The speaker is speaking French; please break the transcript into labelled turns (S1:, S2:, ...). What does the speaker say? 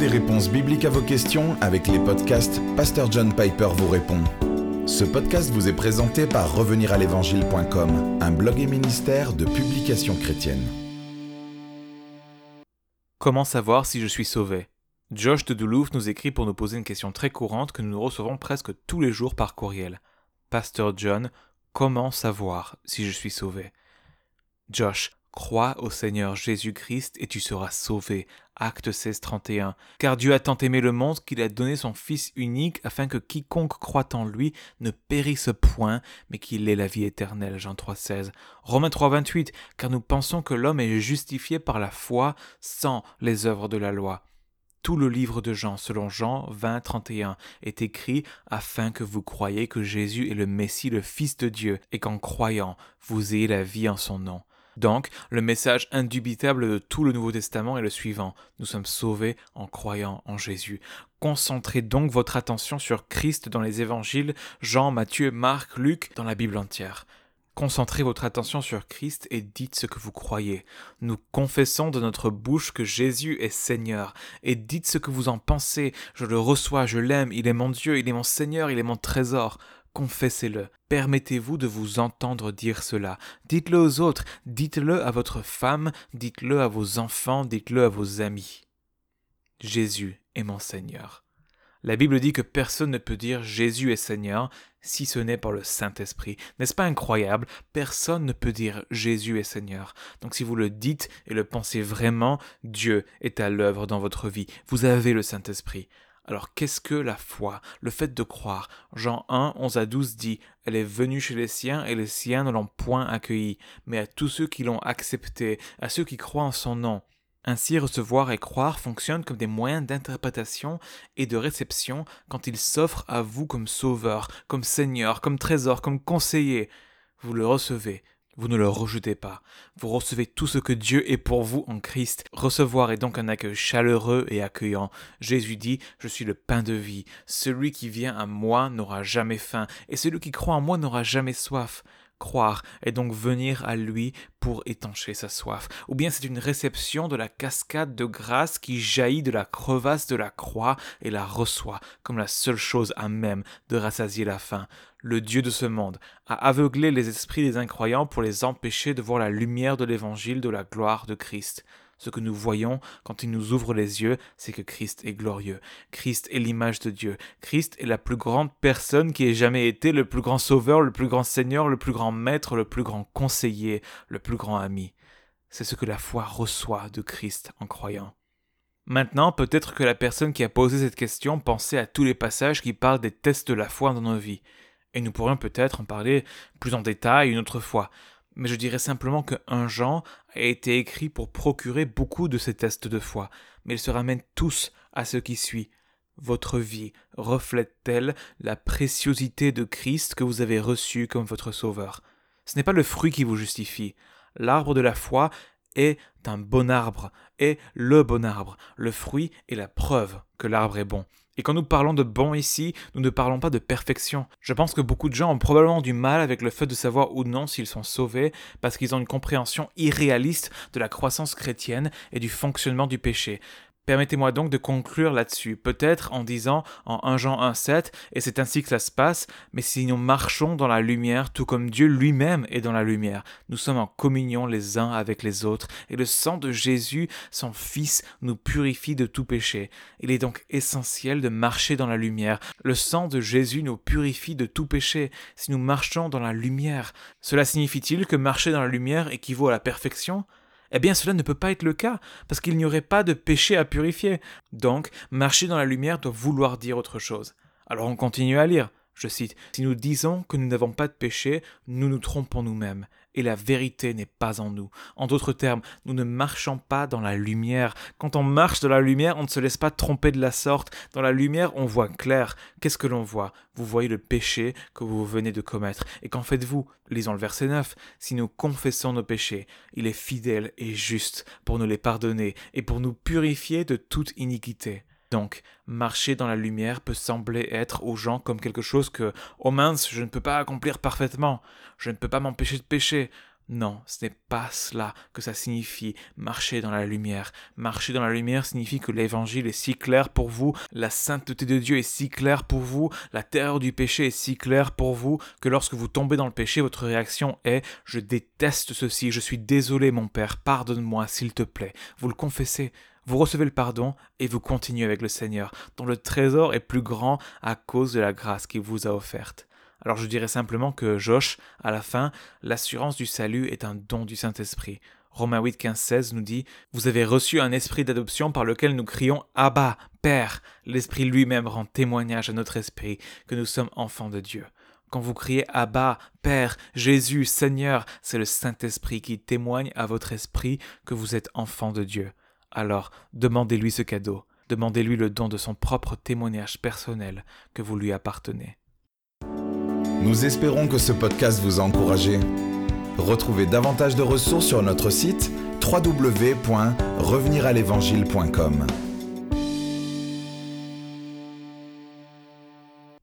S1: des réponses bibliques à vos questions avec les podcasts Pasteur John Piper vous répond. Ce podcast vous est présenté par reveniralévangile.com, un blog et ministère de publications chrétiennes.
S2: Comment savoir si je suis sauvé? Josh de Duluth nous écrit pour nous poser une question très courante que nous recevons presque tous les jours par courriel. Pasteur John, comment savoir si je suis sauvé? Josh, Crois au Seigneur Jésus-Christ et tu seras sauvé. Acte 16, 31. Car Dieu a tant aimé le monde qu'il a donné son Fils unique afin que quiconque croit en lui ne périsse point, mais qu'il ait la vie éternelle. Jean 3, 16. Romains 3, 28. Car nous pensons que l'homme est justifié par la foi sans les œuvres de la loi. Tout le livre de Jean, selon Jean 20, 31, est écrit afin que vous croyiez que Jésus est le Messie, le Fils de Dieu, et qu'en croyant, vous ayez la vie en son nom. Donc, le message indubitable de tout le Nouveau Testament est le suivant. Nous sommes sauvés en croyant en Jésus. Concentrez donc votre attention sur Christ dans les évangiles, Jean, Matthieu, Marc, Luc, dans la Bible entière. Concentrez votre attention sur Christ et dites ce que vous croyez. Nous confessons de notre bouche que Jésus est Seigneur, et dites ce que vous en pensez. Je le reçois, je l'aime, il est mon Dieu, il est mon Seigneur, il est mon trésor confessez-le. Permettez-vous de vous entendre dire cela. Dites-le aux autres, dites-le à votre femme, dites-le à vos enfants, dites-le à vos amis. Jésus est mon Seigneur. La Bible dit que personne ne peut dire Jésus est Seigneur si ce n'est par le Saint-Esprit. N'est-ce pas incroyable? Personne ne peut dire Jésus est Seigneur. Donc si vous le dites et le pensez vraiment, Dieu est à l'œuvre dans votre vie. Vous avez le Saint-Esprit. Alors qu'est-ce que la foi? Le fait de croire. Jean 1, 11 à 12 dit Elle est venue chez les siens et les siens ne l'ont point accueillie, mais à tous ceux qui l'ont acceptée, à ceux qui croient en son nom. Ainsi, recevoir et croire fonctionnent comme des moyens d'interprétation et de réception quand il s'offre à vous comme sauveur, comme seigneur, comme trésor, comme conseiller. Vous le recevez, vous ne le rejetez pas. Vous recevez tout ce que Dieu est pour vous en Christ. Recevoir est donc un accueil chaleureux et accueillant. Jésus dit, Je suis le pain de vie. Celui qui vient à moi n'aura jamais faim, et celui qui croit en moi n'aura jamais soif. Croire est donc venir à lui pour étancher sa soif. Ou bien c'est une réception de la cascade de grâce qui jaillit de la crevasse de la croix et la reçoit comme la seule chose à même de rassasier la faim. Le Dieu de ce monde a aveuglé les esprits des incroyants pour les empêcher de voir la lumière de l'évangile de la gloire de Christ. Ce que nous voyons quand il nous ouvre les yeux, c'est que Christ est glorieux. Christ est l'image de Dieu. Christ est la plus grande personne qui ait jamais été, le plus grand sauveur, le plus grand seigneur, le plus grand maître, le plus grand conseiller, le plus grand ami. C'est ce que la foi reçoit de Christ en croyant. Maintenant, peut-être que la personne qui a posé cette question pensait à tous les passages qui parlent des tests de la foi dans nos vies. Et nous pourrions peut-être en parler plus en détail une autre fois mais je dirais simplement que un Jean a été écrit pour procurer beaucoup de ces tests de foi, mais ils se ramènent tous à ce qui suit. Votre vie reflète-t-elle la préciosité de Christ que vous avez reçu comme votre Sauveur? Ce n'est pas le fruit qui vous justifie. L'arbre de la foi est un bon arbre, est le bon arbre. Le fruit est la preuve que l'arbre est bon. Et quand nous parlons de bon ici, nous ne parlons pas de perfection. Je pense que beaucoup de gens ont probablement du mal avec le fait de savoir ou non s'ils sont sauvés parce qu'ils ont une compréhension irréaliste de la croissance chrétienne et du fonctionnement du péché. Permettez-moi donc de conclure là-dessus, peut-être en disant en 1 Jean 1,7, et c'est ainsi que ça se passe, mais si nous marchons dans la lumière, tout comme Dieu lui-même est dans la lumière, nous sommes en communion les uns avec les autres, et le sang de Jésus, son Fils, nous purifie de tout péché. Il est donc essentiel de marcher dans la lumière. Le sang de Jésus nous purifie de tout péché. Si nous marchons dans la lumière, cela signifie-t-il que marcher dans la lumière équivaut à la perfection? Eh bien cela ne peut pas être le cas, parce qu'il n'y aurait pas de péché à purifier. Donc, marcher dans la lumière doit vouloir dire autre chose. Alors on continue à lire. Je cite, Si nous disons que nous n'avons pas de péché, nous nous trompons nous-mêmes, et la vérité n'est pas en nous. En d'autres termes, nous ne marchons pas dans la lumière. Quand on marche dans la lumière, on ne se laisse pas tromper de la sorte. Dans la lumière, on voit clair. Qu'est-ce que l'on voit? Vous voyez le péché que vous venez de commettre. Et qu'en faites-vous? Lisons le verset 9. Si nous confessons nos péchés, il est fidèle et juste pour nous les pardonner et pour nous purifier de toute iniquité. Donc, marcher dans la lumière peut sembler être aux gens comme quelque chose que, oh mince, je ne peux pas accomplir parfaitement, je ne peux pas m'empêcher de pécher. Non, ce n'est pas cela que ça signifie marcher dans la lumière. Marcher dans la lumière signifie que l'évangile est si clair pour vous, la sainteté de Dieu est si claire pour vous, la terreur du péché est si claire pour vous, que lorsque vous tombez dans le péché, votre réaction est Je déteste ceci, je suis désolé mon Père, pardonne-moi s'il te plaît. Vous le confessez, vous recevez le pardon et vous continuez avec le Seigneur, dont le trésor est plus grand à cause de la grâce qu'il vous a offerte. Alors je dirais simplement que Josh, à la fin, l'assurance du salut est un don du Saint-Esprit. Romains 8, 15, 16 nous dit Vous avez reçu un esprit d'adoption par lequel nous crions Abba, Père. L'Esprit lui-même rend témoignage à notre esprit que nous sommes enfants de Dieu. Quand vous criez Abba, Père, Jésus, Seigneur, c'est le Saint-Esprit qui témoigne à votre esprit que vous êtes enfants de Dieu. Alors, demandez-lui ce cadeau, demandez-lui le don de son propre témoignage personnel que vous lui appartenez.
S1: Nous espérons que ce podcast vous a encouragé. Retrouvez davantage de ressources sur notre site www.reveniralévangile.com.